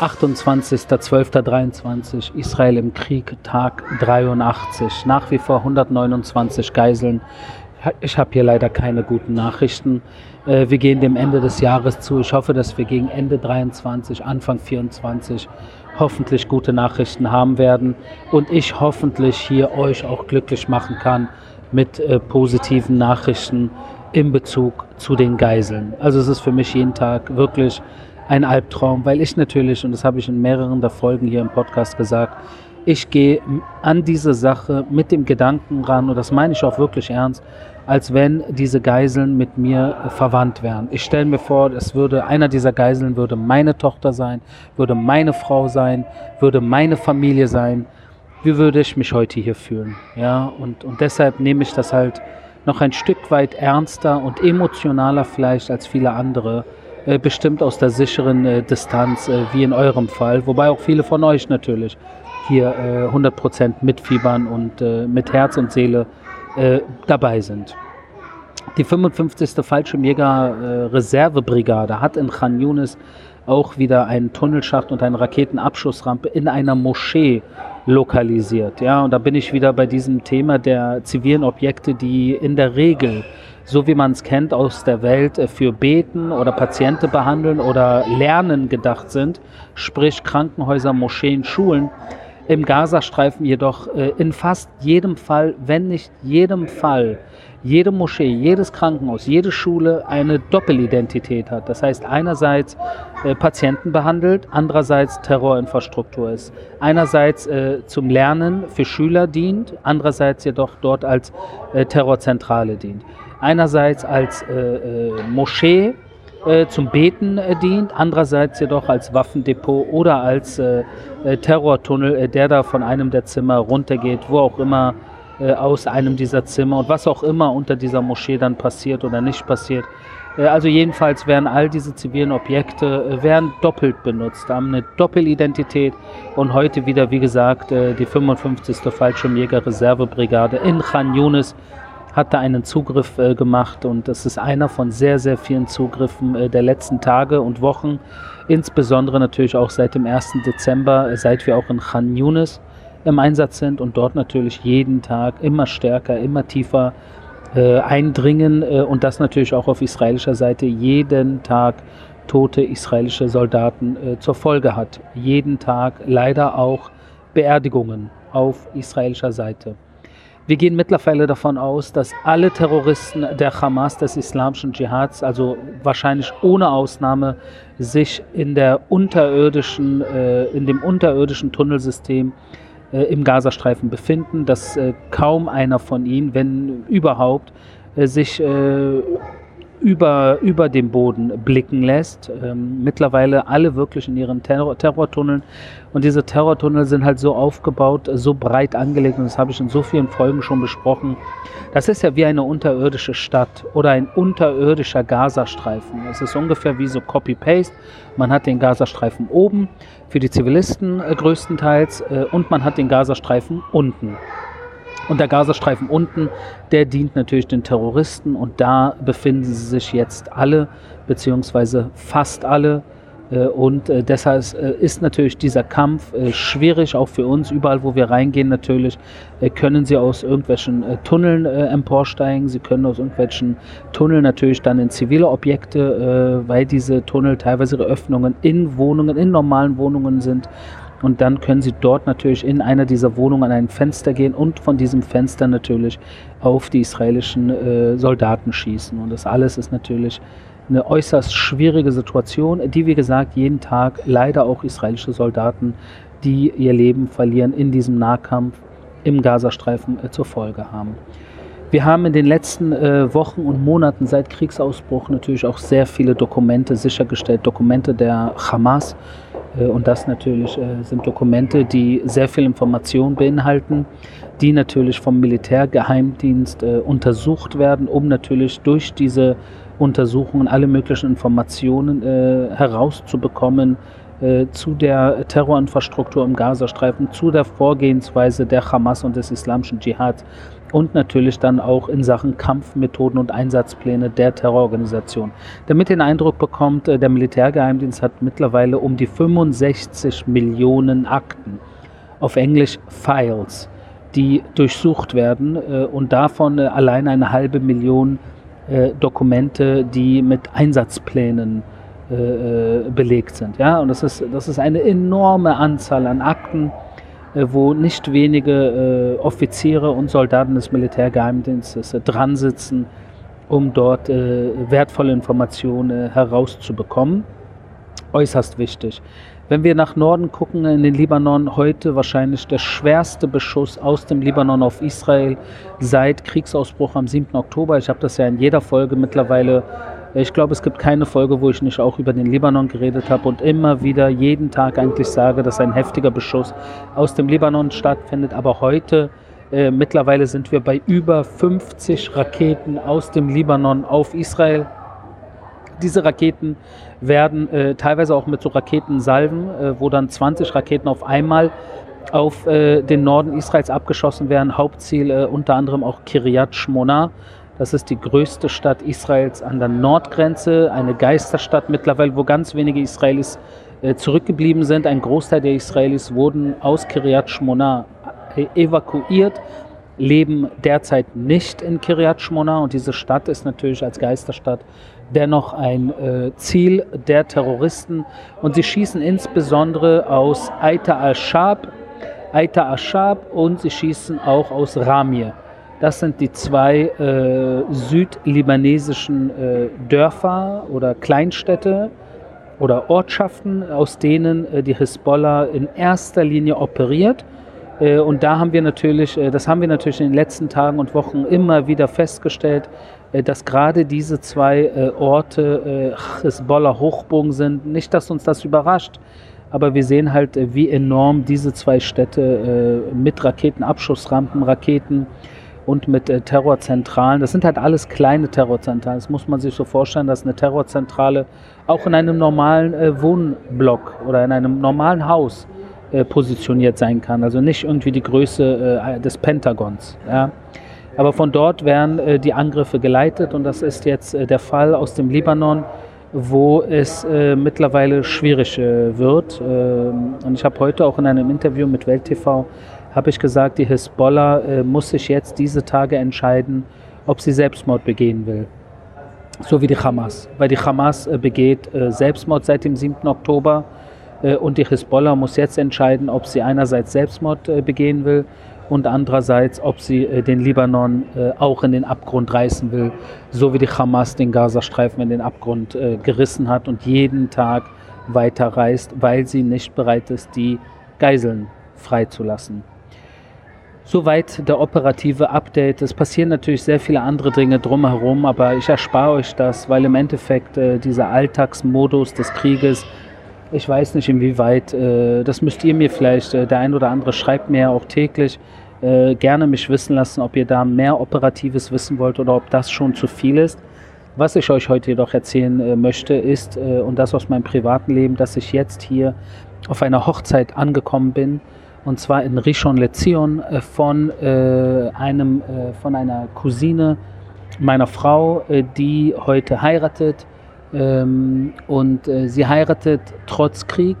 28.12.23, Israel im Krieg, Tag 83. Nach wie vor 129 Geiseln. Ich habe hier leider keine guten Nachrichten. Äh, wir gehen dem Ende des Jahres zu. Ich hoffe, dass wir gegen Ende 23, Anfang 24 hoffentlich gute Nachrichten haben werden und ich hoffentlich hier euch auch glücklich machen kann mit äh, positiven Nachrichten in Bezug zu den Geiseln. Also es ist für mich jeden Tag wirklich ein Albtraum, weil ich natürlich, und das habe ich in mehreren der Folgen hier im Podcast gesagt, ich gehe an diese Sache mit dem Gedanken ran, und das meine ich auch wirklich ernst, als wenn diese Geiseln mit mir verwandt wären. Ich stelle mir vor, es würde einer dieser Geiseln würde meine Tochter sein, würde meine Frau sein, würde meine Familie sein. Wie würde ich mich heute hier fühlen? Ja, und, und deshalb nehme ich das halt noch ein Stück weit ernster und emotionaler vielleicht als viele andere äh, bestimmt aus der sicheren äh, Distanz, äh, wie in eurem Fall, wobei auch viele von euch natürlich hier 100% mitfiebern und mit Herz und Seele dabei sind. Die 55. Fallschirmjäger Reservebrigade hat in Khan Yunis auch wieder einen Tunnelschacht und eine Raketenabschussrampe in einer Moschee lokalisiert. Ja, und da bin ich wieder bei diesem Thema der zivilen Objekte, die in der Regel so wie man es kennt aus der Welt, äh, für Beten oder Patienten behandeln oder Lernen gedacht sind, sprich Krankenhäuser, Moscheen, Schulen. Im Gazastreifen jedoch äh, in fast jedem Fall, wenn nicht jedem Fall, jede Moschee, jedes Krankenhaus, jede Schule eine Doppelidentität hat. Das heißt, einerseits äh, Patienten behandelt, andererseits Terrorinfrastruktur ist. Einerseits zum Lernen für Schüler dient, andererseits jedoch dort als Terrorzentrale dient einerseits als äh, äh, Moschee äh, zum Beten äh, dient, andererseits jedoch als Waffendepot oder als Terrortunnel, der da von einem der Zimmer runtergeht, wo auch immer aus einem dieser Zimmer und was auch immer unter dieser Moschee dann passiert oder nicht passiert. Also jedenfalls werden all diese zivilen Objekte werden doppelt benutzt, haben eine Doppelidentität und heute wieder, wie gesagt, die 55. Fallschirmjäger-Reservebrigade in Khan Yunis hat da einen Zugriff äh, gemacht und das ist einer von sehr, sehr vielen Zugriffen äh, der letzten Tage und Wochen, insbesondere natürlich auch seit dem 1. Dezember, äh, seit wir auch in Khan Yunis im Einsatz sind und dort natürlich jeden Tag immer stärker, immer tiefer äh, eindringen äh, und das natürlich auch auf israelischer Seite jeden Tag tote israelische Soldaten äh, zur Folge hat. Jeden Tag leider auch Beerdigungen auf israelischer Seite. Wir gehen mittlerweile davon aus, dass alle Terroristen der Hamas, des islamischen Dschihads, also wahrscheinlich ohne Ausnahme, sich in der unterirdischen, äh, in dem unterirdischen Tunnelsystem äh, im Gazastreifen befinden, dass äh, kaum einer von ihnen, wenn überhaupt, äh, sich äh, über, über dem Boden blicken lässt. Ähm, mittlerweile alle wirklich in ihren Terror Terrortunneln. Und diese Terrortunnel sind halt so aufgebaut, so breit angelegt, und das habe ich in so vielen Folgen schon besprochen. Das ist ja wie eine unterirdische Stadt oder ein unterirdischer Gazastreifen. Es ist ungefähr wie so Copy-Paste. Man hat den Gazastreifen oben für die Zivilisten äh, größtenteils äh, und man hat den Gazastreifen unten. Und der Gazastreifen unten, der dient natürlich den Terroristen und da befinden sie sich jetzt alle, beziehungsweise fast alle. Äh, und äh, deshalb äh, ist natürlich dieser Kampf schwierig, auch für uns. Überall, wo wir reingehen, natürlich können sie aus irgendwelchen Tunneln emporsteigen. Sie können aus irgendwelchen Tunneln natürlich dann in zivile Objekte, weil diese Tunnel teilweise ihre Öffnungen in Wohnungen, in normalen Wohnungen sind und dann können Sie dort natürlich in einer dieser Wohnungen an ein Fenster gehen und von diesem Fenster natürlich auf die israelischen äh, Soldaten schießen. Und das alles ist natürlich eine äußerst schwierige Situation, die, wie gesagt, jeden Tag leider auch israelische Soldaten, die ihr Leben verlieren in diesem Nahkampf im Gazastreifen äh, zur Folge haben. Wir haben in den letzten äh, Wochen und Monaten seit Kriegsausbruch natürlich auch sehr viele Dokumente sichergestellt, Dokumente der Hamas, und das natürlich äh, sind Dokumente, die sehr viel Information beinhalten, die natürlich vom Militärgeheimdienst äh, untersucht werden, um natürlich durch diese Untersuchungen alle möglichen Informationen herauszubekommen zu der Terrorinfrastruktur im Gazastreifen, zu der Vorgehensweise der Hamas und des islamischen Dschihad und natürlich dann auch in Sachen Kampfmethoden und Einsatzpläne der Terrororganisation. Damit ihr den Eindruck bekommt, äh, der Militärgeheimdienst hat mittlerweile um die 65 Millionen Akten, auf Englisch Files, die durchsucht werden äh, und davon äh, allein eine halbe Million Dokumente, die mit Einsatzplänen belegt sind. Ja, und das ist, das ist eine enorme Anzahl an Akten wo nicht wenige äh, Offiziere und Soldaten des Militärgeheimdienstes äh, dran sitzen, um dort wertvolle Informationen herauszubekommen. Äußerst wichtig. Wenn wir nach Norden gucken, in den Libanon, heute wahrscheinlich der schwerste Beschuss aus dem Libanon auf Israel seit Kriegsausbruch am 7. Oktober. Ich habe das ja in jeder Folge mittlerweile ich glaube, es gibt keine Folge, wo ich nicht auch über den Libanon geredet habe und immer wieder jeden Tag eigentlich sage, dass ein heftiger Beschuss aus dem Libanon stattfindet. Aber heute äh, mittlerweile sind wir bei über 50 Raketen aus dem Libanon auf Israel. Diese Raketen werden äh, teilweise auch mit so Raketensalven, äh, wo dann 20 Raketen auf einmal auf äh, den Norden Israels abgeschossen werden. Hauptziel äh, unter anderem auch Kiryat Shmona. Das ist die größte Stadt Israels an der Nordgrenze, eine Geisterstadt mittlerweile, wo ganz wenige Israelis äh, zurückgeblieben sind. Ein Großteil der Israelis wurden aus Kiryat Shmona äh, evakuiert, leben derzeit nicht in Kiryat Shmona und diese Stadt ist natürlich als Geisterstadt dennoch ein äh, Ziel der Terroristen und sie schießen insbesondere aus Aita al-Shab, Aita al-Shab und sie schießen auch aus Ramir. Das sind die zwei äh, südlibanesischen äh, Dörfer oder Kleinstädte oder Ortschaften, aus denen äh, die Hisbollah in erster Linie operiert. Äh, und da haben wir natürlich, äh, das haben wir natürlich in den letzten Tagen und Wochen immer wieder festgestellt, äh, dass gerade diese zwei Orte Hisbollah-Hochbogen sind. Nicht, dass uns das überrascht, aber wir sehen halt, wie enorm diese zwei Städte mit Raketenabschussrampen, Raketen, und mit äh, Terrorzentralen. Das sind halt alles kleine Terrorzentralen. Das muss man sich so vorstellen, dass eine Terrorzentrale auch in einem normalen äh, Wohnblock oder in einem normalen Haus äh, positioniert sein kann. Also nicht irgendwie die Größe äh, des Pentagons. Ja. Aber von dort werden äh, die Angriffe geleitet und das ist jetzt äh, der Fall aus dem Libanon, wo es mittlerweile schwierig wird. Ähm, und ich habe heute auch in einem Interview mit Welt TV habe ich gesagt, die Hisbollah äh, muss sich jetzt diese Tage entscheiden, ob sie Selbstmord begehen will. So wie die Hamas. Weil die Hamas äh, begeht äh, Selbstmord seit dem 7. Oktober äh, und die Hisbollah muss jetzt entscheiden, ob sie einerseits Selbstmord äh, begehen will und andererseits, ob sie äh, den Libanon auch in den Abgrund reißen will, so wie die Hamas den Gazastreifen in den Abgrund gerissen hat und jeden Tag weiter reißt, weil sie nicht bereit ist, die Geiseln freizulassen. Soweit der operative Update. Es passieren natürlich sehr viele andere Dinge drumherum, aber ich erspare euch das, weil im Endeffekt äh, dieser Alltagsmodus des Krieges, ich weiß nicht inwieweit, äh, das müsst ihr mir vielleicht, äh, der ein oder andere schreibt mir ja auch täglich, äh, gerne mich wissen lassen, ob ihr da mehr Operatives wissen wollt oder ob das schon zu viel ist. Was ich euch heute jedoch erzählen äh, möchte, ist, äh, und das aus meinem privaten Leben, dass ich jetzt hier auf einer Hochzeit angekommen bin und zwar in Rishon LeZion äh, von, äh, einem, äh, von einer Cousine meiner Frau, die heute heiratet. Ähm, und sie heiratet trotz Krieg.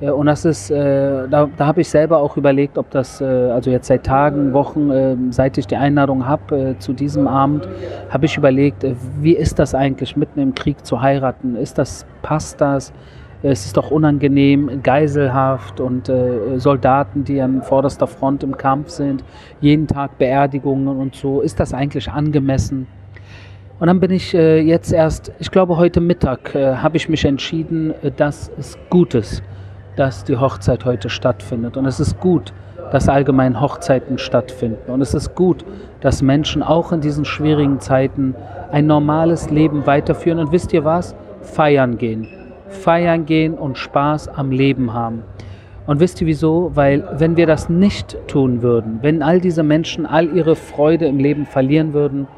Und das ist, da, da habe ich selber auch überlegt, ob das, also jetzt seit Tagen, Wochen, seit ich die Einladung habe zu diesem Abend, habe ich überlegt, wie ist das eigentlich, mitten im Krieg zu heiraten? Ist das, passt das? Es ist doch unangenehm, Geiselhaft und äh, Soldaten, die an vorderster Front im Kampf sind, jeden Tag Beerdigungen und so. Ist das eigentlich angemessen? Und dann bin ich äh, jetzt erst, ich glaube heute Mittag, äh, habe ich mich entschieden, äh, dass es gut ist, dass die Hochzeit heute stattfindet. Und es ist gut, dass allgemein Hochzeiten stattfinden. Und es ist gut, dass Menschen auch in diesen schwierigen Zeiten ein normales Leben weiterführen. Und wisst ihr was? Feiern gehen feiern gehen und Spaß am Leben haben. Und wisst ihr wieso? Weil wenn wir das nicht tun würden, wenn all diese Menschen all ihre Freude im Leben verlieren würden,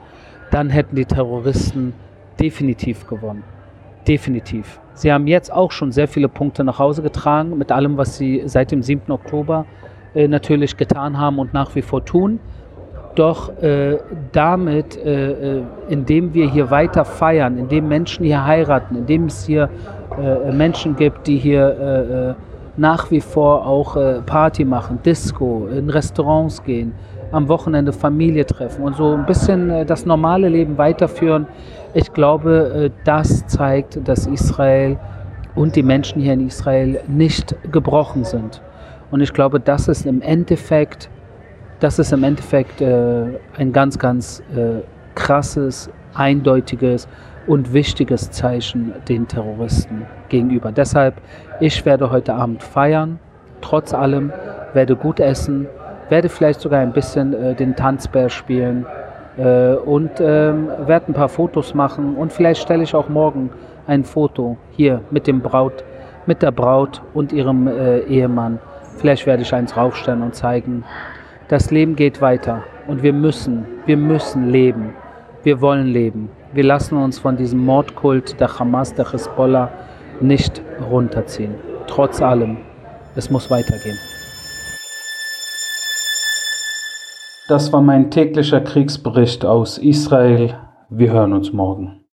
dann hätten die Terroristen definitiv gewonnen. Definitiv. Sie haben jetzt auch schon sehr viele Punkte nach Hause getragen mit allem, was sie seit dem 7. Oktober äh, natürlich getan haben und nach wie vor tun. Doch äh, damit, äh, äh, indem wir hier weiter feiern, indem Menschen hier heiraten, indem es hier äh, Menschen gibt, die hier äh, äh, nach wie vor auch Party machen, Disco, in Restaurants gehen, am Wochenende Familie treffen und so ein bisschen das normale Leben weiterführen. Ich glaube, das zeigt, dass Israel und die Menschen hier in Israel nicht gebrochen sind. Und ich glaube, das ist im Endeffekt das ist im Endeffekt äh, ein ganz, ganz äh, krasses, eindeutiges und wichtiges Zeichen den Terroristen gegenüber. Deshalb, ich werde heute Abend feiern, trotz allem, werde gut essen, werde vielleicht sogar ein bisschen äh, den Tanzbär spielen äh, und ähm, werde ein paar Fotos machen und vielleicht stelle ich auch morgen ein Foto hier mit dem Braut, mit der Braut und ihrem äh, Ehemann. Vielleicht werde ich eins raufstellen und zeigen, das Leben geht weiter und wir müssen, wir müssen leben. Wir wollen leben. Wir lassen uns von diesem Mordkult der Hamas, der Hezbollah nicht runterziehen. Trotz allem, es muss weitergehen. Das war mein täglicher Kriegsbericht aus Israel. Wir hören uns morgen.